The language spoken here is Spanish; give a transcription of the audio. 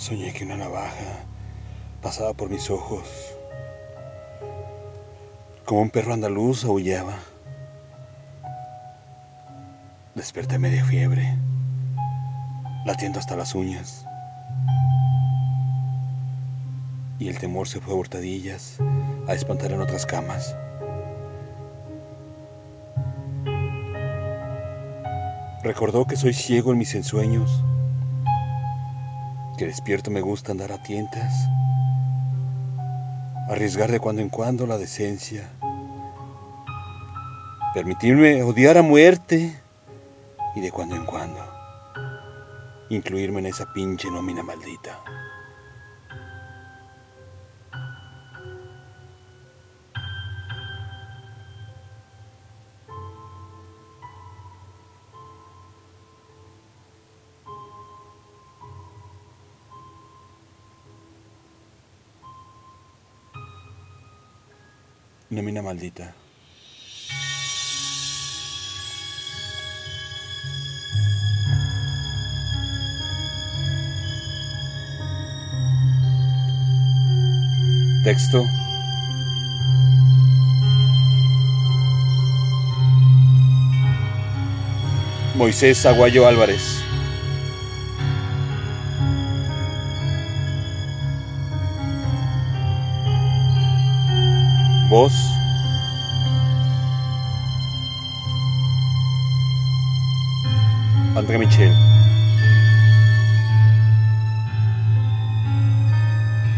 Soñé que una navaja pasaba por mis ojos. Como un perro andaluz aullaba. Desperté media fiebre, latiendo hasta las uñas. Y el temor se fue a hurtadillas a espantar en otras camas. Recordó que soy ciego en mis ensueños, que despierto me gusta andar a tientas, arriesgar de cuando en cuando la decencia, permitirme odiar a muerte y de cuando en cuando incluirme en esa pinche nómina maldita. Nómina maldita. Texto. Moisés Aguayo Álvarez. Voz. André Michel.